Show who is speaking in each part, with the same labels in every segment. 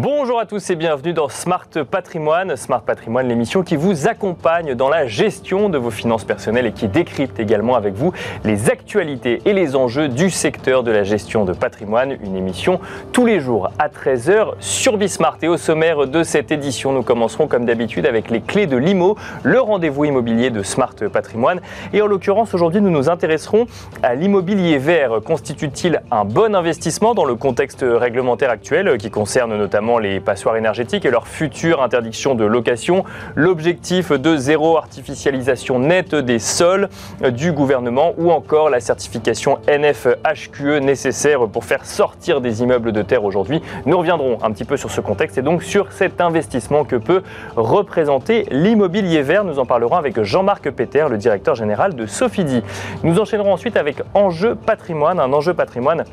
Speaker 1: Bonjour à tous et bienvenue dans Smart Patrimoine. Smart Patrimoine, l'émission qui vous accompagne dans la gestion de vos finances personnelles et qui décrypte également avec vous les actualités et les enjeux du secteur de la gestion de patrimoine. Une émission tous les jours à 13h sur Bismart. Et au sommaire de cette édition, nous commencerons comme d'habitude avec les clés de l'IMO, le rendez-vous immobilier de Smart Patrimoine. Et en l'occurrence, aujourd'hui, nous nous intéresserons à l'immobilier vert. Constitue-t-il un bon investissement dans le contexte réglementaire actuel qui concerne notamment les passoires énergétiques et leur future interdiction de location. L'objectif de zéro artificialisation nette des sols du gouvernement ou encore la certification NFHQE nécessaire pour faire sortir des immeubles de terre aujourd'hui. Nous reviendrons un petit peu sur ce contexte et donc sur cet investissement que peut représenter l'immobilier vert. Nous en parlerons avec Jean-Marc Péter, le directeur général de Sofidi. Nous enchaînerons ensuite avec Enjeu patrimoine, un enjeu patrimoine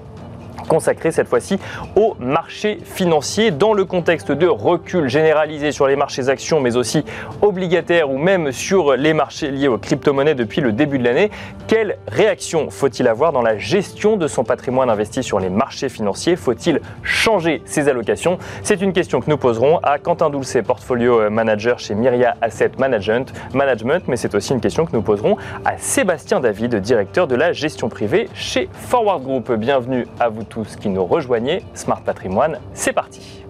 Speaker 1: consacré cette fois-ci au marché financier dans le contexte de recul généralisé sur les marchés actions mais aussi obligataires ou même sur les marchés liés aux crypto-monnaies depuis le début de l'année. Quelle réaction faut-il avoir dans la gestion de son patrimoine investi sur les marchés financiers? Faut-il changer ses allocations? C'est une question que nous poserons à Quentin Doulcet, portfolio manager chez Myria Asset Management, Management mais c'est aussi une question que nous poserons à Sébastien David, directeur de la gestion privée chez Forward Group. Bienvenue à vous tous tous qui nous rejoignez. Smart Patrimoine, c'est parti.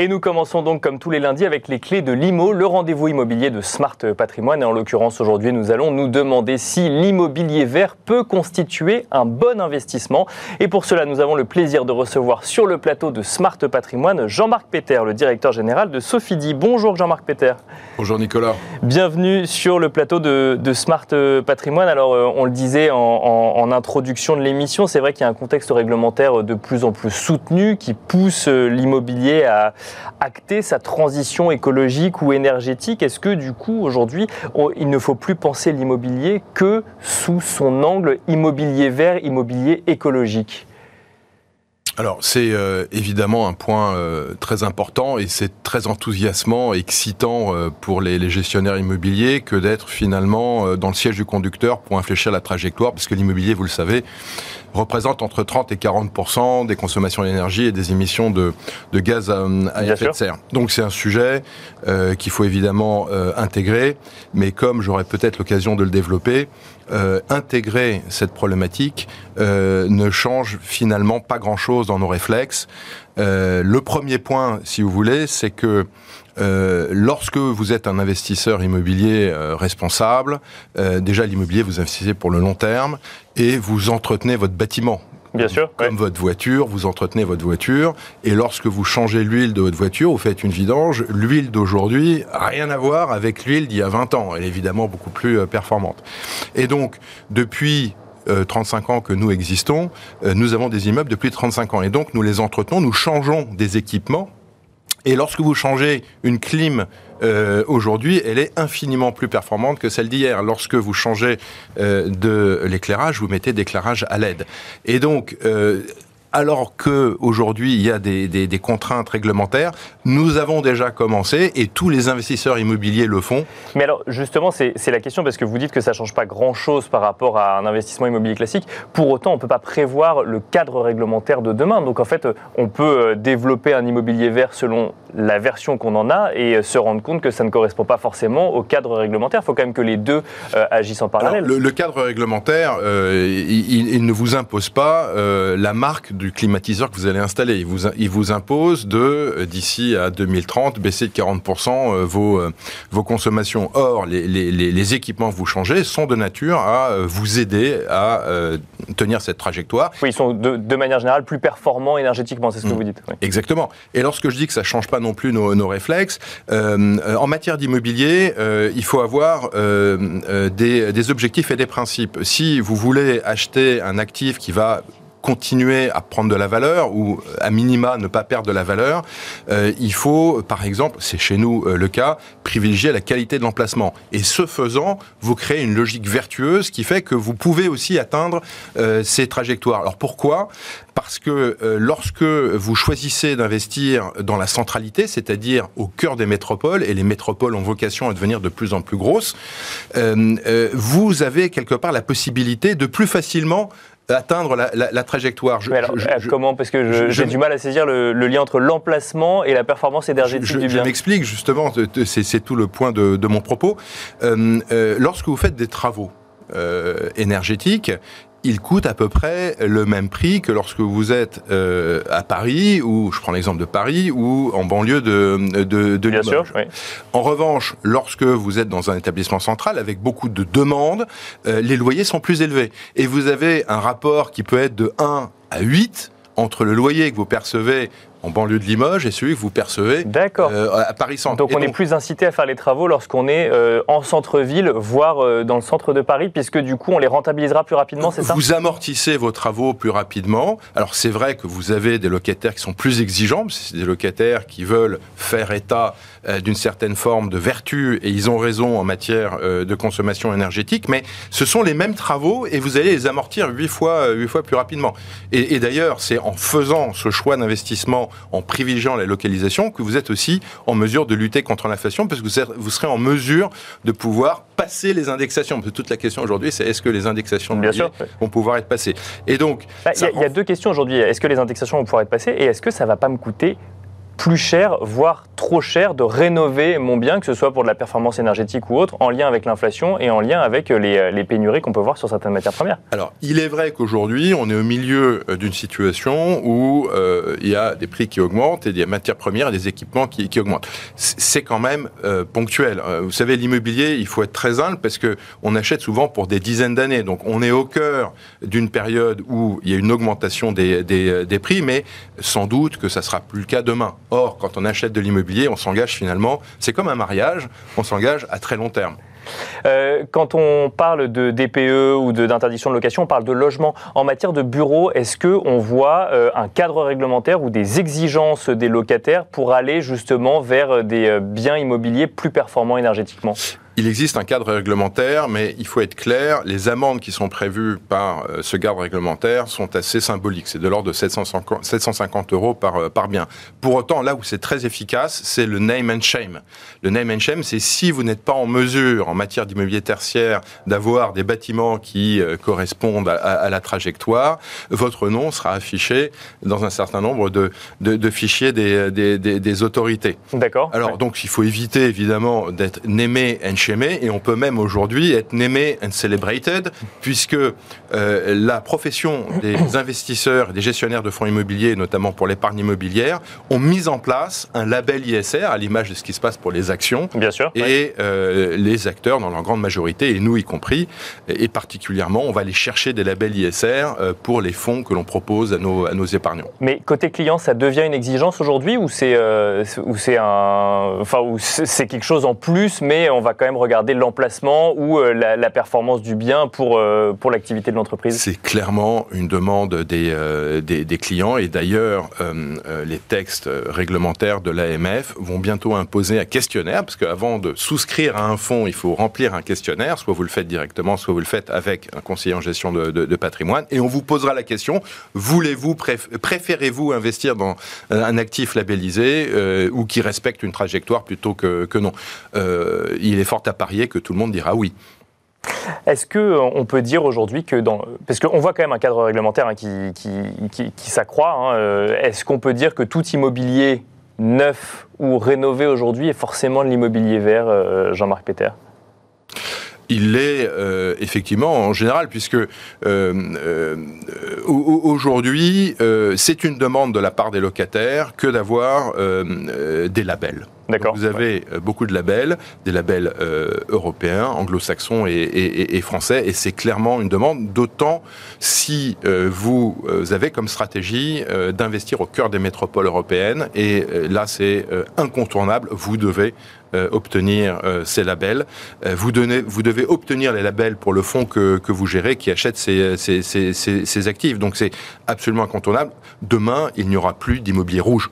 Speaker 1: Et nous commençons donc comme tous les lundis avec les clés de l'IMO, le rendez-vous immobilier de Smart Patrimoine. Et en l'occurrence aujourd'hui, nous allons nous demander si l'immobilier vert peut constituer un bon investissement. Et pour cela, nous avons le plaisir de recevoir sur le plateau de Smart Patrimoine Jean-Marc Péter, le directeur général de Sofidi. Bonjour Jean-Marc Péter.
Speaker 2: Bonjour Nicolas.
Speaker 1: Bienvenue sur le plateau de, Smart Patrimoine. Alors euh, on le disait en, en introduction de l'émission, c'est vrai qu'il y a un contexte réglementaire de plus en plus soutenu qui pousse euh, l'immobilier à, acter sa transition écologique ou énergétique. Est-ce que du coup aujourd'hui il ne faut plus penser l'immobilier que sous son angle immobilier vert, immobilier écologique?
Speaker 2: Alors c'est euh, évidemment un point euh, très important et c'est très enthousiasmant, excitant euh, pour les, gestionnaires immobiliers que d'être finalement dans le siège du conducteur pour infléchir la trajectoire, parce que l'immobilier, vous le savez, représente entre 30 et 40 des consommations d'énergie et des émissions de, gaz à, effet de serre. Donc c'est un sujet euh, qu'il faut évidemment euh, intégrer, mais comme j'aurai peut-être l'occasion de le développer, euh, intégrer cette problématique ne change finalement pas grand-chose dans nos réflexes. le premier point, si vous voulez, c'est que lorsque vous êtes un investisseur immobilier responsable, déjà l'immobilier vous investissez pour le long terme et vous entretenez votre bâtiment.
Speaker 1: Bien sûr.
Speaker 2: Comme votre voiture, vous entretenez votre voiture, et lorsque vous changez l'huile de votre voiture, vous faites une vidange, l'huile d'aujourd'hui rien à voir avec l'huile d'il y a 20 ans. Elle est évidemment beaucoup plus euh, performante. Et donc, depuis 35 euh, ans que nous existons, euh, nous avons des immeubles depuis 35 ans. Et donc, nous les entretenons, nous changeons des équipements. Et lorsque vous changez une clim euh, aujourd'hui, elle est infiniment plus performante que celle d'hier. Lorsque vous changez euh, de l'éclairage, vous mettez d'éclairage à LED. Et donc, alors qu'aujourd'hui il y a des, des, contraintes réglementaires, nous avons déjà commencé et tous les investisseurs immobiliers le font.
Speaker 1: Mais alors justement, c'est la question parce que vous dites que ça ne change pas grand-chose par rapport à un investissement immobilier classique. Pour autant, on ne peut pas prévoir le cadre réglementaire de demain. Donc en fait, on peut euh, développer un immobilier vert selon la version qu'on en a et euh, se rendre compte que ça ne correspond pas forcément au cadre réglementaire. Il faut quand même que les deux euh, agissent en parallèle.
Speaker 2: le, cadre réglementaire, il, il, ne vous impose pas la marque du climatiseur que vous allez installer. Il vous, il vous impose de, euh, d'ici à 2030, baisser de 40% euh, vos, euh, vos consommations. Or, les, les, les, équipements que vous changez sont de nature à vous aider à tenir cette trajectoire.
Speaker 1: Oui, ils sont de, de manière générale plus performants énergétiquement, c'est ce que mm. vous dites.
Speaker 2: Exactement. Et lorsque je dis que ça change pas non plus nos, nos réflexes, en matière d'immobilier, il faut avoir des, des objectifs et des principes. Si vous voulez acheter un actif qui va continuer à prendre de la valeur ou à minima ne pas perdre de la valeur, euh, il faut, par exemple, c'est chez nous euh, le cas, privilégier la qualité de l'emplacement. Et ce faisant, vous créez une logique vertueuse qui fait que vous pouvez aussi atteindre euh, ces trajectoires. Alors pourquoi? Parce que lorsque vous choisissez d'investir dans la centralité, c'est-à-dire au cœur des métropoles, et les métropoles ont vocation à devenir de plus en plus grosses, vous avez quelque part la possibilité de plus facilement atteindre la, trajectoire.
Speaker 1: comment Parce que j'ai du mal à saisir le, lien entre l'emplacement et la performance énergétique du bien.
Speaker 2: Je m'explique justement, c'est tout le point de, mon propos. lorsque vous faites des travaux, énergétiques, il coûte à peu près le même prix que lorsque vous êtes euh, à Paris, ou je prends l'exemple de Paris, ou en banlieue de, de, de Bien sûr, oui. En revanche, lorsque vous êtes dans un établissement central avec beaucoup de demandes, euh, les loyers sont plus élevés. Et vous avez un rapport qui peut être de 1 à 8 entre le loyer que vous percevez en banlieue de Limoges et celui que vous percevez euh, à Paris Centre.
Speaker 1: Donc on est plus incité à faire les travaux lorsqu'on est euh, en centre-ville, voire euh, dans le centre de Paris, puisque du coup on les rentabilisera plus rapidement, c'est ça?
Speaker 2: Vous amortissez vos travaux plus rapidement. Alors c'est vrai que vous avez des locataires qui sont plus exigeants, c'est des locataires qui veulent faire état d'une certaine forme de vertu, et ils ont raison en matière de consommation énergétique, mais ce sont les mêmes travaux et vous allez les amortir huit fois, fois plus rapidement. Et, et d'ailleurs, c'est en faisant ce choix d'investissement en privilégiant la localisation que vous êtes aussi en mesure de lutter contre l'inflation parce que vous serez en mesure de pouvoir passer les indexations. Parce que toute la question aujourd'hui, c'est est-ce que les indexations Bien sûr, vont pouvoir être passées
Speaker 1: Et donc, bah, il y, a deux questions aujourd'hui. Est-ce que les indexations vont pouvoir être passées et est-ce que ça va pas me coûter plus cher, voire trop cher de rénover mon bien, que ce soit pour de la performance énergétique ou autre, en lien avec l'inflation et en lien avec euh, les, euh, les pénuries qu'on peut voir sur certaines matières premières.
Speaker 2: Alors, il est vrai qu'aujourd'hui, on est au milieu euh, d'une situation où il y a des prix qui augmentent et des matières premières et des équipements qui, augmentent. C'est quand même ponctuel. vous savez, l'immobilier, il faut être très humble parce que on achète souvent pour des dizaines d'années. Donc, on est au cœur d'une période où il y a une augmentation des, des, des prix, mais sans doute que ça sera plus le cas demain. Or, quand on achète de l'immobilier, on s'engage finalement, c'est comme un mariage, on s'engage à très long terme.
Speaker 1: Euh, quand on parle de DPE ou d'interdiction de, location, on parle de logement. En matière de bureau, est-ce qu'on voit euh, un cadre réglementaire ou des exigences des locataires pour aller justement vers des euh, biens immobiliers plus performants énergétiquement?
Speaker 2: Il existe un cadre réglementaire, mais il faut être clair, les amendes qui sont prévues par euh, ce cadre réglementaire sont assez symboliques. C'est de l'ordre de 750, 750 euros par, euh, par bien. Pour autant, là où c'est très efficace, c'est le name and shame. Le name and shame, c'est si vous n'êtes pas en mesure, en matière d'immobilier tertiaire, d'avoir des bâtiments qui euh, correspondent à, la trajectoire, votre nom sera affiché dans un certain nombre de, de, fichiers des, des, des, autorités.
Speaker 1: D'accord.
Speaker 2: Alors, donc, il faut éviter, évidemment, d'être name and shame et on peut même aujourd'hui être namé and celebrated, puisque euh, la profession des investisseurs et des gestionnaires de fonds immobiliers, notamment pour l'épargne immobilière, ont mis en place un label ISR, à l'image de ce qui se passe pour les actions.
Speaker 1: Bien sûr.
Speaker 2: Et euh, les acteurs, dans leur grande majorité, et nous y compris, et particulièrement, on va aller chercher des labels ISR euh, pour les fonds que l'on propose à nos, à nos épargnants.
Speaker 1: Mais côté client, ça devient une exigence aujourd'hui ou c'est c'est un, enfin, c'est quelque chose en plus, mais on va quand même regarder l'emplacement ou euh, la, performance du bien pour, euh, pour l'activité de l'entreprise.
Speaker 2: C'est clairement une demande des, euh, des, clients. Et d'ailleurs les textes réglementaires de l'AMF vont bientôt imposer un questionnaire parce qu'avant de souscrire à un fonds, il faut remplir un questionnaire, soit vous le faites directement, soit vous le faites avec un conseiller en gestion de, patrimoine. Et on vous posera la question, voulez-vous, préférez-vous investir dans un actif labellisé ou qui respecte une trajectoire plutôt que, que non? Il est fort à parier que tout le monde dira oui.
Speaker 1: Est-ce qu'on euh, peut dire aujourd'hui que dans. Parce qu'on voit quand même un cadre réglementaire hein, qui, qui, s'accroît. Hein, euh, est-ce qu'on peut dire que tout immobilier neuf ou rénové aujourd'hui est forcément de l'immobilier vert, euh, Jean-Marc Péter
Speaker 2: il l'est effectivement en général, puisque aujourd'hui, c'est une demande de la part des locataires que d'avoir des labels. Vous avez euh, beaucoup de labels, des labels euh, européens, anglo-saxons et, français, et c'est clairement une demande, d'autant si euh, vous avez comme stratégie d'investir au cœur des métropoles européennes, et là c'est incontournable, vous devez obtenir ces labels. vous, donnez, vous devez obtenir les labels pour le fonds que, vous gérez qui achète ces, ces, ces actifs. Donc c'est absolument incontournable. Demain, il n'y aura plus d'immobilier rouge.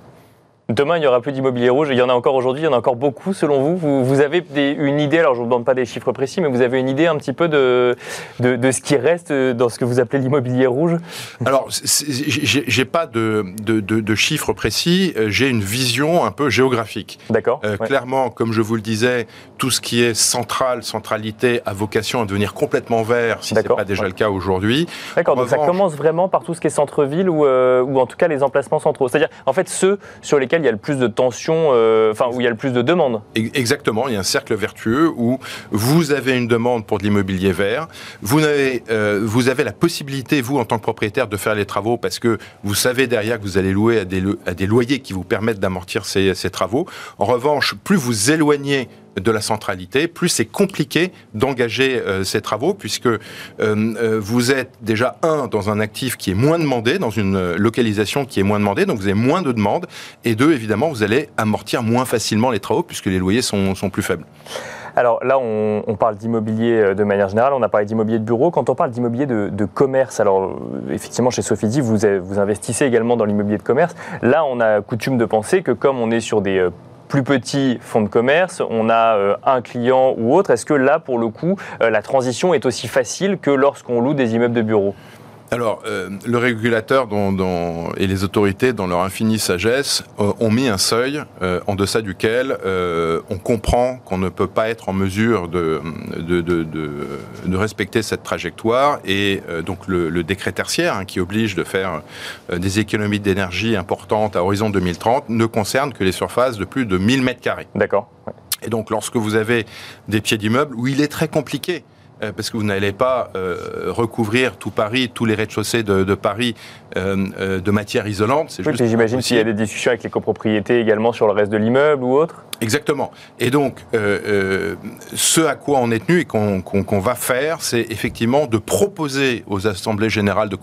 Speaker 1: Demain, il n'y aura plus d'immobilier rouge. Il y en a encore aujourd'hui, il y en a encore beaucoup selon vous. Vous, avez une idée, alors je ne vous demande pas des chiffres précis, mais vous avez une idée un petit peu de, de, ce qui reste dans ce que vous appelez l'immobilier rouge?
Speaker 2: Alors, j'ai pas de, de, chiffres précis, j'ai une vision un peu géographique.
Speaker 1: D'accord.
Speaker 2: Euh, clairement, comme je vous le disais, tout ce qui est central, centralité, a vocation à devenir complètement vert, si ce n'est pas déjà le cas aujourd'hui.
Speaker 1: D'accord, donc ça commence vraiment par tout ce qui est centre-ville ou, euh, ou en tout cas les emplacements centraux. C'est-à-dire, en fait, ceux sur lesquels il y a le plus de tension, euh, enfin, où il y a le plus de demandes.
Speaker 2: Exactement, il y a un cercle vertueux où vous avez une demande pour de l'immobilier vert, vous avez, euh, vous avez la possibilité, vous, en tant que propriétaire, de faire les travaux parce que vous savez derrière que vous allez louer à des, loyers qui vous permettent d'amortir ces travaux. En revanche, plus vous éloignez de la centralité, plus c'est compliqué d'engager euh, ces travaux, puisque euh, euh, vous êtes déjà, un, dans un actif qui est moins demandé, dans une localisation qui est moins demandée, donc vous avez moins de demandes, et deux, évidemment, vous allez amortir moins facilement les travaux, puisque les loyers sont, plus faibles.
Speaker 1: Alors là, on, parle d'immobilier de manière générale, on a parlé d'immobilier de bureau. Quand on parle d'immobilier de, commerce, alors effectivement, chez Sophie vous, vous investissez également dans l'immobilier de commerce. Là, on a coutume de penser que comme on est sur des plus petits fonds de commerce, on a euh, un client ou autre. Est-ce que là, pour le coup, euh, la transition est aussi facile que lorsqu'on loue des immeubles de bureaux?
Speaker 2: Alors, euh, le régulateur et les autorités, dans leur infinie sagesse, euh, ont mis un seuil euh, en deçà duquel on comprend qu'on ne peut pas être en mesure de, de, respecter cette trajectoire. Et donc, le, décret tertiaire, hein, qui oblige de faire des économies d'énergie importantes à horizon 2030, ne concerne que les surfaces de plus de 1000 mètres carrés.
Speaker 1: D'accord.
Speaker 2: Et donc, lorsque vous avez des pieds d'immeubles où il est très compliqué euh, parce que vous n'allez pas euh, recouvrir tout Paris, tous les rez-de-chaussée de, Paris euh, de matière isolante.
Speaker 1: Oui, j'imagine qu'il y a des discussions avec les copropriétés également sur le reste de l'immeuble ou autre.
Speaker 2: Exactement. Et donc, ce à quoi on est tenu et qu'on va faire, c'est effectivement de proposer aux assemblées générales de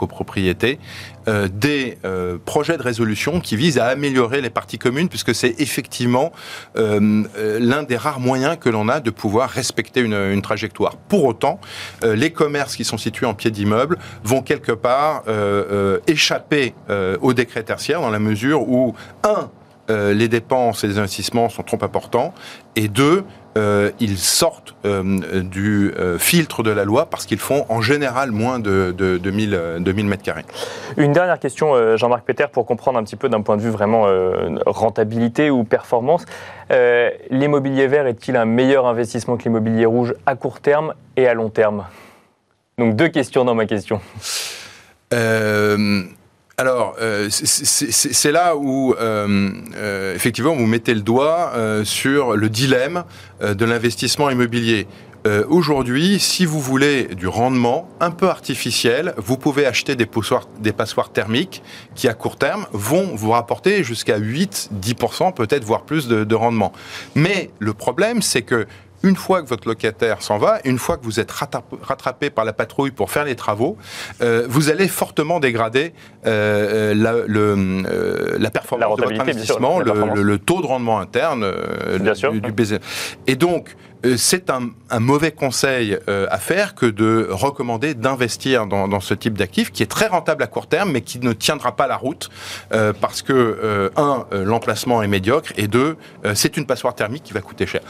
Speaker 2: copropriété des projets de résolution qui visent à améliorer les parties communes, puisque c'est effectivement l'un des rares moyens que l'on a de pouvoir respecter une, une trajectoire. Pour autant, euh, les commerces qui sont situés en pied d'immeuble vont quelque part euh, euh, échapper au décret tertiaire dans la mesure où, un, les dépenses et les investissements sont trop importants, et deux, ils sortent du filtre de la loi parce qu'ils font en général moins de, de, 2000, mètres carrés.
Speaker 1: Une dernière question, Jean-Marc Péter, pour comprendre un petit peu d'un point de vue vraiment rentabilité ou performance. l'immobilier vert est-il un meilleur investissement que l'immobilier rouge à court terme et à long terme? Donc deux questions dans ma question.
Speaker 2: Euh, alors, euh, c'est là où, euh, effectivement, vous mettez le doigt sur le dilemme de l'investissement immobilier. Aujourd'hui, si vous voulez du rendement un peu artificiel, vous pouvez acheter des passoires, des passoires thermiques qui, à court terme, vont vous rapporter jusqu'à 8-10%, peut-être voire plus de, de rendement. Mais le problème, c'est que une fois que votre locataire s'en va, une fois que vous êtes rattrapé par la patrouille pour faire les travaux, euh, vous allez fortement dégrader euh, la, le, la performance de votre investissement, le, taux de rendement interne du, du BZ. Et donc, euh, c'est un, mauvais conseil euh, à faire que de recommander d'investir dans, ce type d'actif qui est très rentable à court terme mais qui ne tiendra pas la route euh, parce que, un, l'emplacement est médiocre et deux, c'est une passoire thermique qui va coûter cher.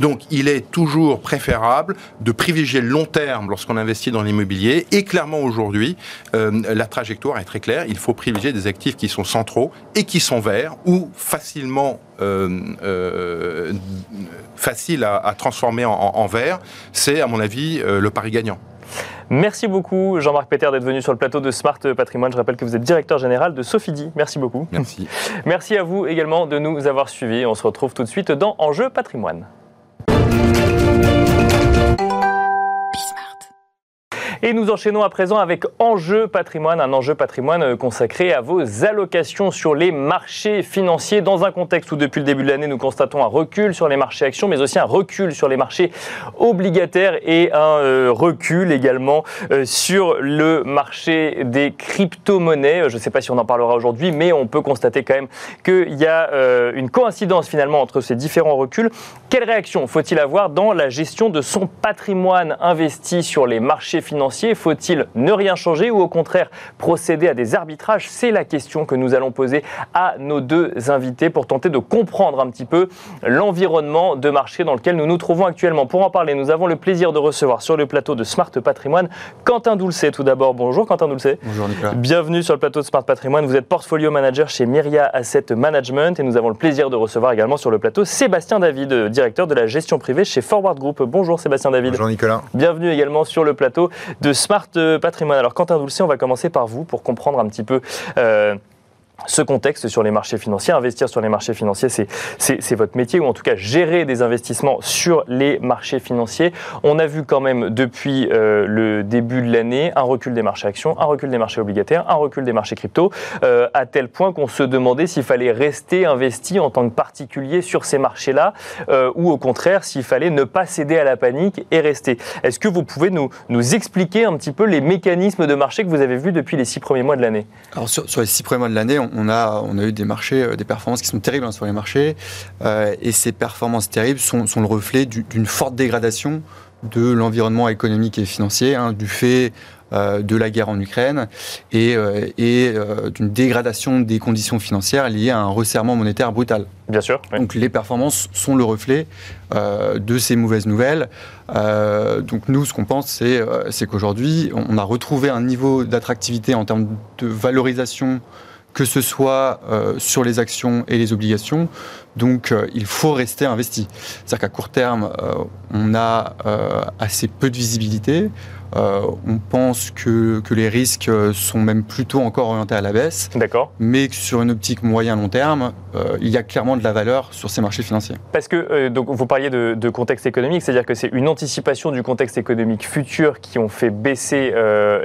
Speaker 2: Donc il est toujours préférable de privilégier le long terme lorsqu'on investit dans l'immobilier et clairement aujourd'hui, la trajectoire est très claire. Il faut privilégier des actifs qui sont centraux et qui sont verts ou facilement euh, facile à, transformer en, vert, c'est à mon avis euh, le pari gagnant.
Speaker 1: Merci beaucoup Jean-Marc Péter d'être venu sur le plateau de Smart Patrimoine. Je rappelle que vous êtes directeur général de Sophidi. Merci beaucoup.
Speaker 2: Merci.
Speaker 1: Merci à vous également de nous avoir suivis. On se retrouve tout de suite dans Enjeu Patrimoine. Et nous enchaînons à présent avec Enjeu patrimoine, un enjeu patrimoine euh, consacré à vos allocations sur les marchés financiers dans un contexte où depuis le début de l'année nous constatons un recul sur les marchés actions, mais aussi un recul sur les marchés obligataires et un euh, recul également euh, sur le marché des crypto-monnaies. Je ne sais pas si on en parlera aujourd'hui, mais on peut constater quand même qu'il y a une coïncidence finalement entre ces différents reculs. Quelle réaction faut-il avoir dans la gestion de son patrimoine investi sur les marchés financiers Faut-il ne rien changer ou au contraire procéder à des arbitrages? C'est la question que nous allons poser à nos deux invités pour tenter de comprendre un petit peu l'environnement de marché dans lequel nous nous trouvons actuellement. Pour en parler, nous avons le plaisir de recevoir sur le plateau de Smart Patrimoine Quentin Doulcet. Tout d'abord, bonjour Quentin Doulcet.
Speaker 3: Bonjour Nicolas.
Speaker 1: Bienvenue sur le plateau de Smart Patrimoine. Vous êtes portfolio manager chez Myria Asset Management et nous avons le plaisir de recevoir également sur le plateau Sébastien David, directeur de la gestion privée chez Forward Group. Bonjour Sébastien David.
Speaker 3: Bonjour Nicolas.
Speaker 1: Bienvenue également sur le plateau de Smart Patrimoine. Alors Quentin Doulcet, on va commencer par vous pour comprendre un petit peu euh, ce contexte sur les marchés financiers. Investir sur les marchés financiers, c'est votre métier, ou en tout cas gérer des investissements sur les marchés financiers. On a vu quand même depuis euh, le début de l'année un recul des marchés actions, un recul des marchés obligataires, un recul des marchés crypto, euh, à tel point qu'on se demandait s'il fallait rester investi en tant que particulier sur ces marchés-là, euh, ou au contraire s'il fallait ne pas céder à la panique et rester. Est-ce que vous pouvez nous, nous expliquer un petit peu les mécanismes de marché que vous avez vus depuis les six premiers mois de l'année?
Speaker 3: Alors sur, les six premiers mois de l'année, on a, on a eu des marchés, euh, des performances qui sont terribles hein, sur les marchés. Euh, et ces performances terribles sont, sont le reflet d'une forte dégradation de l'environnement économique et financier, hein, du fait euh, de la guerre en Ukraine et, euh, et euh, d'une dégradation des conditions financières liées à un resserrement monétaire brutal.
Speaker 1: Bien sûr.
Speaker 3: Oui. Donc les performances sont le reflet de ces mauvaises nouvelles. donc nous, ce qu'on pense, c'est qu'aujourd'hui, on a retrouvé un niveau d'attractivité en termes de valorisation que ce soit euh, sur les actions et les obligations. Donc euh, il faut rester investi. C'est-à-dire qu'à court terme, euh, on a assez peu de visibilité. on pense que, que, les risques sont même plutôt encore orientés à la baisse.
Speaker 1: D'accord.
Speaker 3: Mais que sur une optique moyen-long terme, il y a clairement de la valeur sur ces marchés financiers.
Speaker 1: Parce que donc vous parliez de, de contexte économique, c'est-à-dire que c'est une anticipation du contexte économique futur qui ont fait baisser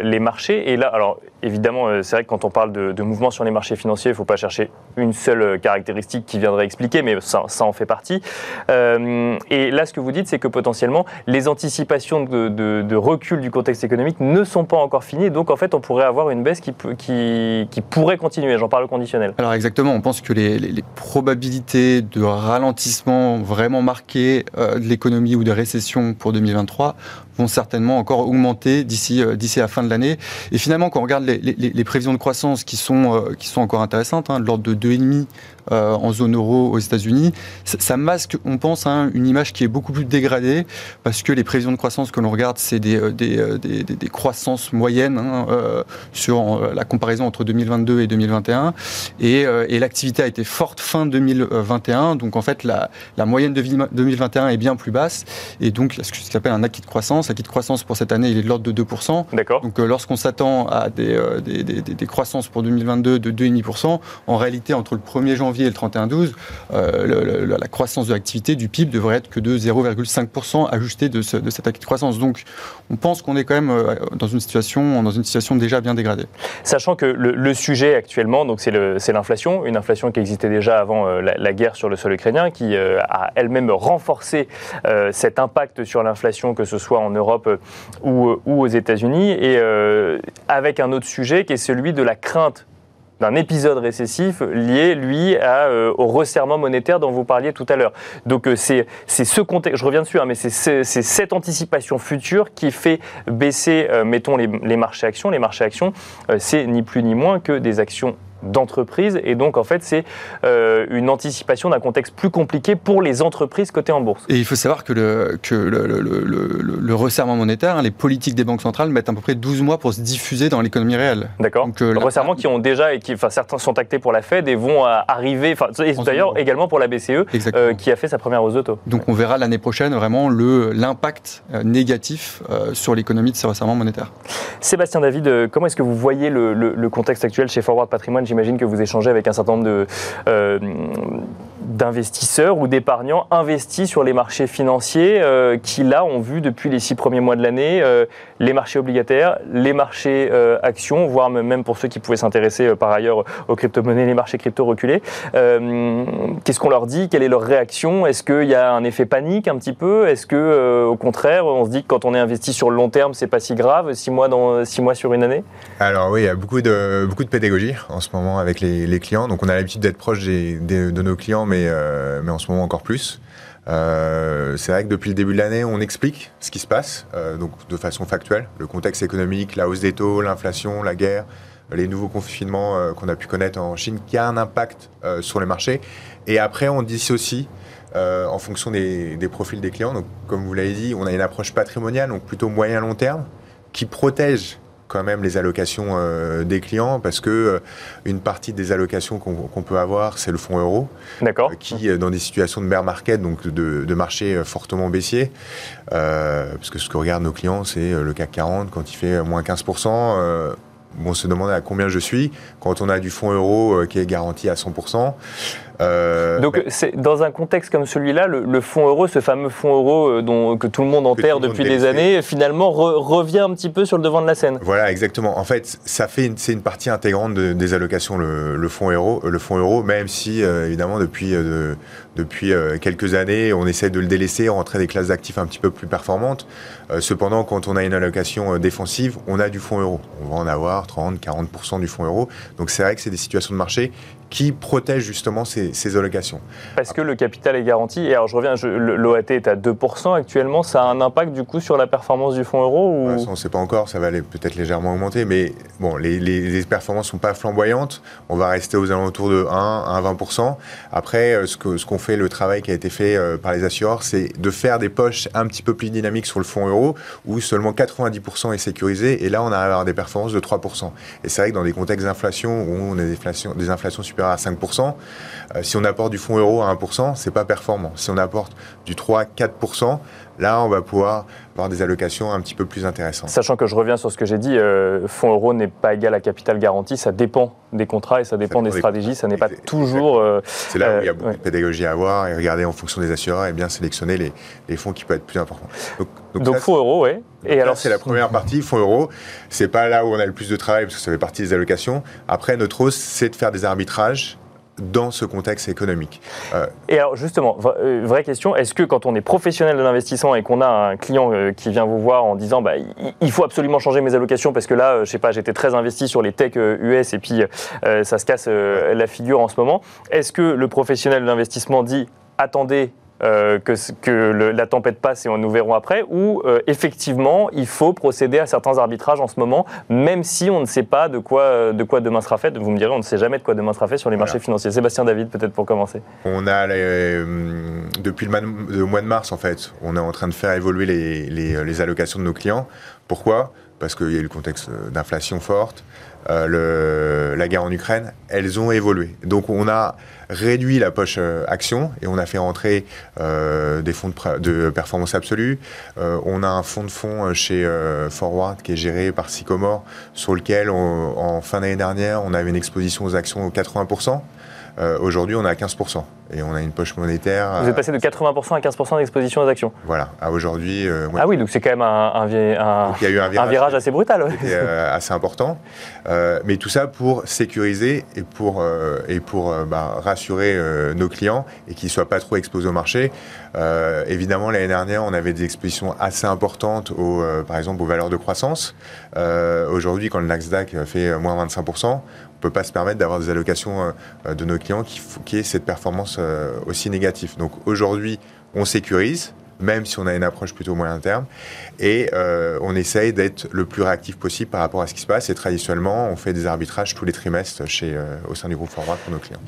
Speaker 1: les marchés. Et là, alors évidemment, c'est vrai que quand on parle de, de mouvements sur les marchés financiers, il ne faut pas chercher une seule caractéristique qui viendrait expliquer, mais ça, ça en fait partie. Euh, et là, ce que vous dites, c'est que potentiellement, les anticipations de, recul du contexte économique ne sont pas encore finies. Donc, en fait, on pourrait avoir une baisse qui, pourrait continuer. J'en parle au conditionnel.
Speaker 3: Alors, exactement. On pense que les probabilités de ralentissement vraiment marqué euh, de l'économie ou de récession pour 2023 vont certainement encore augmenter d'ici euh, d'ici la fin de l'année. Et finalement, quand on regarde les, prévisions de croissance qui sont euh, qui sont encore intéressantes, hein, de l'ordre de 2,5 euh, en zone euro aux États-Unis, ça, masque, on pense, hein, une image qui est beaucoup plus dégradée parce que les prévisions de croissance que l'on regarde, c'est des, des, des, croissances moyennes hein, sur la comparaison entre 2022 et 2021. Et, et l'activité a été forte fin 2021. Donc en fait, la, la moyenne de 2021 est bien plus basse. Et donc, ce qui s'appelle un acquis de croissance, l'acquis de croissance pour cette année, il est de l'ordre de 2%.
Speaker 1: D'accord.
Speaker 3: Donc lorsqu'on s'attend à des, des, des, des, croissances pour 2022 de 2,5%, en réalité, entre le 1er janvier et le 31-12, euh, la croissance de l'activité du PIB devrait être que de 0,5% ajusté de, ce, de cet acquis de croissance. Donc, on pense qu'on est quand même euh, dans une situation, dans une situation déjà bien dégradée.
Speaker 1: Sachant que le, le sujet actuellement, donc c'est l'inflation, une inflation qui existait déjà avant euh, la, la, guerre sur le sol ukrainien, qui euh, a elle-même renforcé euh, cet impact sur l'inflation, que ce soit en Europe ou, ou aux États-Unis, et avec un autre sujet qui est celui de la crainte d'un épisode récessif lié, lui, euh, au resserrement monétaire dont vous parliez tout à l'heure. Donc euh, c'est ce contexte, je reviens dessus, hein, mais c'est cette anticipation future qui fait baisser, euh, mettons, les, les, marchés actions. Les marchés actions, c'est ni plus ni moins que des actions d'entreprise. Et donc, en fait, c'est euh, une anticipation d'un contexte plus compliqué pour les entreprises cotées en bourse.
Speaker 3: Et il faut savoir que le, que le, le, le, le resserrement monétaire, hein, les politiques des banques centrales mettent à peu près 12 mois pour se diffuser dans l'économie réelle.
Speaker 1: D'accord. Euh, le resserrement qui ont déjà, et qui, enfin, certains sont actés pour la Fed et vont arriver, enfin, d'ailleurs également pour la BCE, euh, qui a fait sa première hausse de taux.
Speaker 3: Donc, on verra l'année prochaine vraiment l'impact négatif euh, sur l'économie de ces resserrements monétaires.
Speaker 1: Sébastien David, comment est-ce que vous voyez le, contexte actuel chez Forward Patrimoine J'imagine que vous échangez avec un certain nombre de, euh, d'investisseurs ou d'épargnants investis sur les marchés financiers euh, qui, là, ont vu depuis les six premiers mois de l'année euh, les marchés obligataires, les marchés euh, actions, voire même pour ceux qui pouvaient s'intéresser par ailleurs aux crypto-monnaies, les marchés crypto reculés. Qu'est-ce qu'on leur dit? Quelle est leur réaction? Est-ce qu'il y a un effet panique un petit peu? Est-ce que, au contraire, on se dit que quand on est investi sur le long terme, c'est pas si grave, six mois, dans, six mois sur une année?
Speaker 4: Alors oui, il y a beaucoup de, beaucoup de pédagogie en ce moment avec les, clients. Donc on a l'habitude d'être proche des, de nos clients, mais, euh, mais en ce moment encore plus. c'est vrai que depuis le début de l'année, on explique ce qui se passe, donc de façon factuelle, le contexte économique, la hausse des taux, l'inflation, la guerre, les nouveaux confinements qu'on a pu connaître en Chine, qui a un impact sur les marchés. Et après, on dissocie euh, en fonction des, profils des clients. Donc, comme vous l'avez dit, on a une approche patrimoniale, donc plutôt moyen-long terme, qui protège quand même les allocations euh, des clients parce que euh, une partie des allocations qu'on peut avoir, c'est le fonds euro, qui dans des situations de bear market, donc de, de marché fortement baissier, parce que ce que regardent nos clients, c'est le CAC 40 quand il fait moins 15% on se demande à combien je suis. Quand on a du fonds euro qui est garanti à 100%,
Speaker 1: euh, Donc, dans un contexte comme celui-là, le, fonds euro, ce fameux fonds euro euh, dont, que tout le monde enterre depuis des années, finalement revient un petit peu sur le devant de la scène.
Speaker 4: Voilà, exactement. En fait, ça fait c'est une partie intégrante des allocations, le, fonds euro, le fonds euro, même si, euh, évidemment, depuis, depuis quelques années, on essaie de le délaisser, rentrer des classes d'actifs un petit peu plus performantes. cependant, quand on a une allocation défensive, on a du fonds euro. On va en avoir 30, 40% du fonds euro. Donc, c'est vrai que c'est des situations de marché qui protège justement ces, allocations.
Speaker 1: Parce que le capital est garanti. Et alors je reviens, l'OAT est à 2% actuellement. Ça a un impact du coup sur la performance du fonds euro ou...
Speaker 4: On ne sait pas encore, ça va peut-être légèrement augmenter. Mais bon, les, les performances ne sont pas flamboyantes. On va rester aux alentours de 1 à 20%. Après, euh, ce qu'on ce qu'on fait, le travail qui a été fait euh, par les assureurs, c'est de faire des poches un petit peu plus dynamiques sur le fonds euro où seulement 90% est sécurisé. Et là, on arrive à avoir des performances de 3%. Et c'est vrai que dans des contextes d'inflation où on a des inflations, des inflations à 5%. Euh, si on apporte du fonds euro à 1%, c'est pas performant. Si on apporte du 3-4%, là, on va pouvoir avoir des allocations un petit peu plus intéressantes.
Speaker 1: Sachant que je reviens sur ce que j'ai dit, euh, fonds euro n'est pas égal à capital garanti, ça dépend des contrats et ça dépend, des, stratégies, ça n'est pas toujours...
Speaker 4: Euh, c'est là où il y a beaucoup de pédagogie à avoir et regarder en fonction des assureurs et bien sélectionner les, fonds qui peuvent être plus importants.
Speaker 1: Donc, fonds euro, oui.
Speaker 4: Et alors, c'est la première partie, fonds euro. C'est pas là où on a le plus de travail parce que ça fait partie des allocations. Après, notre hausse, c'est de faire des arbitrages dans ce contexte économique.
Speaker 1: Euh, et alors justement, euh, vraie question, est-ce que quand on est professionnel de l'investissement et qu'on a un client euh, qui vient vous voir en disant bah, il faut absolument changer mes allocations parce que là, je sais pas, j'étais très investi sur les tech US et puis ça se casse la figure en ce moment, est-ce que le professionnel de l'investissement dit attendez, euh, que, que la tempête passe et on nous verrons après, ou euh, effectivement il faut procéder à certains arbitrages en ce moment, même si on ne sait pas de quoi, de quoi demain sera fait. Vous me direz, on ne sait jamais de quoi demain sera fait sur les marchés financiers. Sébastien David, peut-être pour commencer.
Speaker 4: On a, euh, depuis le, mois de mars en fait, on est en train de faire évoluer les, les allocations de nos clients. Pourquoi? Parce qu'il y a eu le contexte d'inflation forte. Euh, la guerre en Ukraine, elles ont évolué. Donc on a réduit la poche euh, action et on a fait rentrer euh, des fonds de, performance absolue. on a un fonds de fonds chez Forward qui est géré par Sycomore sur lequel en fin d'année dernière on avait une exposition aux actions aux 80%. Aujourd'hui on est à 15% et on a une poche monétaire.
Speaker 1: Vous êtes passé de 80% à 15% d'exposition aux actions.
Speaker 4: Voilà, à aujourd'hui.
Speaker 1: Euh, ah oui, donc c'est quand même un, un, virage, assez brutal.
Speaker 4: Euh, assez important. Euh, mais tout ça pour sécuriser et pour, et pour bah, rassurer nos clients et qu'ils ne soient pas trop exposés au marché. évidemment, l'année dernière, on avait des expositions assez importantes, aux, par exemple, aux valeurs de croissance. aujourd'hui, quand le Nasdaq fait moins 25%, on ne peut pas se permettre d'avoir des allocations de nos clients qui, qui aient cette performance euh, aussi négatif. Donc aujourd'hui, on sécurise, même si on a une approche plutôt moyen terme. Et euh, on essaye d'être le plus réactif possible par rapport à ce qui se passe. Et traditionnellement, on fait des arbitrages tous les trimestres chez, euh, au sein du groupe Forward pour nos clients.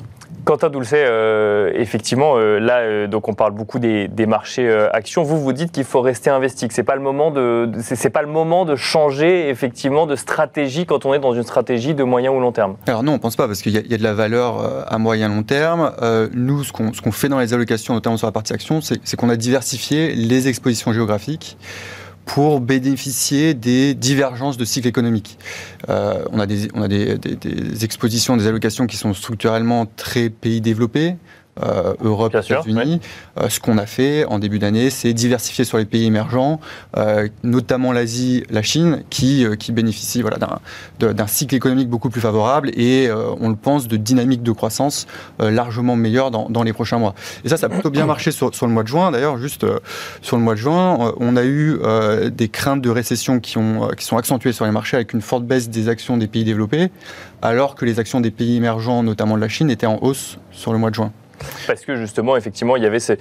Speaker 1: Quentin Doulcet, euh, effectivement, là, donc on parle beaucoup des, marchés actions. Vous vous dites qu'il faut rester investi, que c'est pas le moment de, c'est pas le moment de changer effectivement de stratégie quand on est dans une stratégie de moyen ou long terme.
Speaker 3: Alors non, on pense pas parce qu'il y, y, a de la valeur à moyen long terme. nous, ce qu'on, ce qu'on fait dans les allocations, notamment sur la partie action, c'est qu'on a diversifié les expositions géographiques pour bénéficier des divergences de cycle économique. Euh, on a, des, on a des, des, expositions, des allocations qui sont structurellement très pays développés, euh, Europe, États-Unis. Euh, ce qu'on a fait en début d'année, c'est diversifier sur les pays émergents, euh, notamment l'Asie, la Chine, qui, qui bénéficient voilà, d'un cycle économique beaucoup plus favorable et, on le pense, de dynamique de croissance largement meilleure dans, dans, les prochains mois. Et ça, ça a plutôt bien marché sur, sur le mois de juin. D'ailleurs, juste sur le mois de juin, on a eu des craintes de récession qui, ont, qui sont accentuées sur les marchés avec une forte baisse des actions des pays développés, alors que les actions des pays émergents, notamment de la Chine, étaient en hausse sur le mois de juin.
Speaker 1: Parce que justement, effectivement, il y avait cette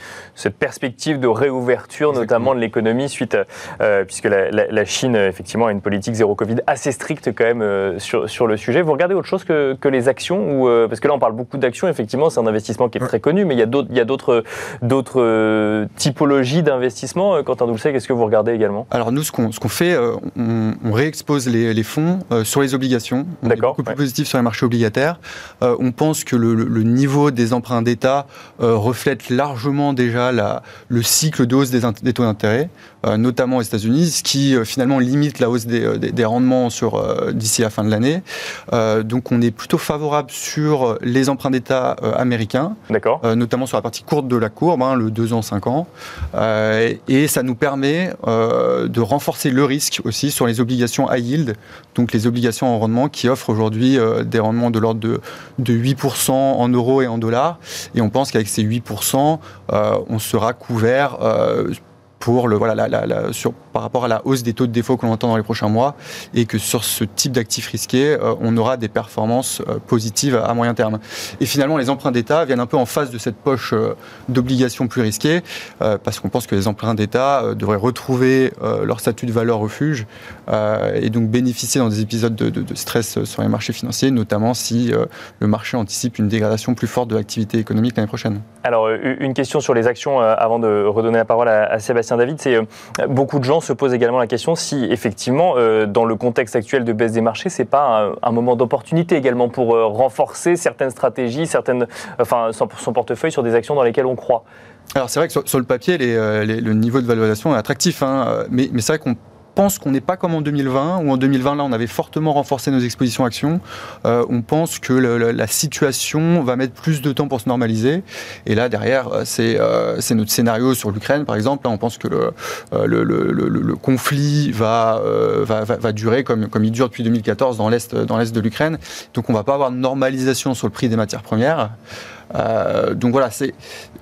Speaker 1: perspective de réouverture, notamment de l'économie, suite à, puisque la, Chine, effectivement, a une politique zéro Covid assez stricte quand même sur, sur le sujet. Vous regardez autre chose que, que les actions ou, Parce que là, on parle beaucoup d'actions, effectivement, c'est un investissement qui est très connu, mais il y a d'autres typologies d'investissement. Quentin Doulcet, qu'est-ce que vous regardez également?
Speaker 3: Alors nous, ce qu'on fait, on, on, réexpose les, les fonds sur les obligations. On est beaucoup plus positif sur les marchés obligataires. on pense que le, le niveau des emprunts d'État euh, reflète largement déjà la, le cycle de hausse des, des taux d'intérêt, euh, notamment aux États-Unis, ce qui euh, finalement limite la hausse des, des, rendements sur d'ici la fin de l'année. donc on est plutôt favorable sur les emprunts d'État américains, notamment sur la partie courte de la courbe, hein, le 2 ans, 5 ans. et ça nous permet de renforcer le risque aussi sur les obligations high yield, donc les obligations en rendement qui offrent aujourd'hui des rendements de l'ordre de, de 8% en euros et en dollars. Et on pense qu'avec ces 8%, euh, on sera couvert euh, pour le, voilà, la, sur, par rapport à la hausse des taux de défaut que l'on entend dans les prochains mois et que sur ce type d'actifs risqués, euh, on aura des performances euh, positives à moyen terme. Et finalement, les emprunts d'État viennent un peu en face de cette poche euh, d'obligations plus risquées parce qu'on pense que les emprunts d'État devraient retrouver leur statut de valeur refuge et donc bénéficier dans des épisodes de, de, stress sur les marchés financiers, notamment si le marché anticipe une dégradation plus forte de l'activité économique l'année prochaine.
Speaker 1: Alors, une question sur les actions avant de redonner la parole à, à Sébastien David, c'est beaucoup de gens se pose également la question si effectivement, euh, dans le contexte actuel de baisse des marchés, c'est pas un, moment d'opportunité également pour euh, renforcer certaines stratégies, certaines, enfin, son, son portefeuille sur des actions dans lesquelles on croit.
Speaker 3: Alors c'est vrai que sur, le papier, euh, le niveau de valorisation est attractif, hein, mais, mais c'est vrai qu'on pense qu'on n'est pas comme en 2020, où en 2020, là, on avait fortement renforcé nos expositions actions. Euh, on pense que la situation va mettre plus de temps pour se normaliser. Et là, derrière, euh, euh, c'est notre scénario sur l'Ukraine, par exemple. Là, on pense que le, conflit va, durer comme, comme il dure depuis 2014 dans l'Est de l'Ukraine. Donc, on ne va pas avoir de normalisation sur le prix des matières premières. Euh, donc voilà,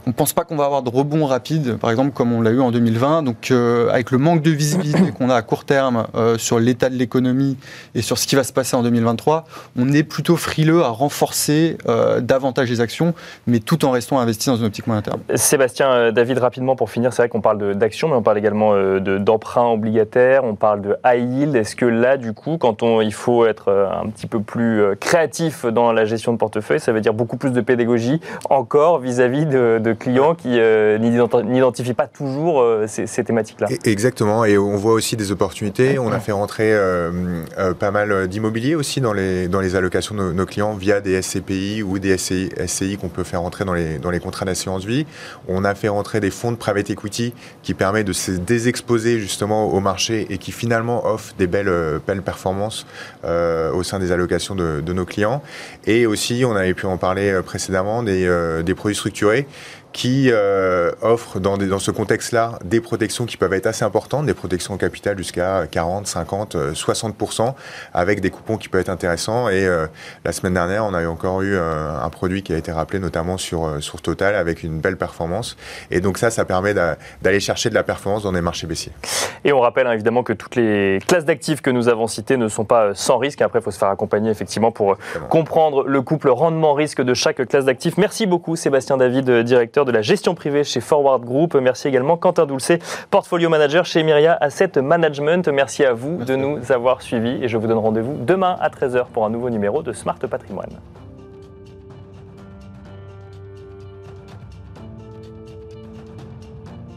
Speaker 3: on ne pense pas qu'on va avoir de rebond rapide, par exemple, comme on l'a eu en 2020. Donc euh, avec le manque de visibilité qu'on a à court terme euh, sur l'état de l'économie et sur ce qui va se passer en 2023, on est plutôt frileux à renforcer davantage les actions, mais tout en restant investi dans une optique moyen terme.
Speaker 1: Sébastien, David, rapidement pour finir, c'est vrai qu'on parle d'actions, mais on parle également de, d'emprunts obligataires, on parle de high yield. Est-ce que là, du coup, quand on, il faut être un petit peu plus créatif dans la gestion de portefeuille, ça veut dire beaucoup plus de pédagogie encore vis-à-vis de, clients qui euh, n'identifient pas toujours euh, ces, thématiques-là.
Speaker 4: Exactement, et on voit aussi des opportunités. On a fait rentrer euh, pas mal d'immobilier aussi dans les, dans les allocations de nos, clients via des SCPI ou des SCI, qu'on peut faire rentrer dans les, dans les contrats d'assurance vie. On a fait rentrer des fonds de private equity qui permettent de se désexposer justement au marché et qui finalement offrent des belles, belles performances au sein des allocations de, de nos clients. Et aussi, on avait pu en parler précédemment, euh, des, produits structurés qui euh, offrent dans, dans ce contexte-là des protections qui peuvent être assez importantes, des protections au capital jusqu'à 40, 50, 60%, avec des coupons qui peuvent être intéressants. Et euh, la semaine dernière, on a encore eu euh, un produit qui a été rappelé notamment sur, sur Total avec une belle performance. Et donc ça, ça permet d'aller chercher de la performance dans des marchés baissiers.
Speaker 1: Et on rappelle hein, évidemment que toutes les classes d'actifs que nous avons citées ne sont pas sans risque. Après, il faut se faire accompagner effectivement pour comprendre le couple rendement-risque de chaque classe d'actifs. Merci beaucoup Sébastien David, directeur de la gestion privée chez Forward Group. Merci également Quentin Doulcé, portfolio manager chez Myria Asset Management. Merci à vous de nous avoir suivis et je vous donne rendez-vous demain à 13h pour un nouveau numéro de Smart Patrimoine.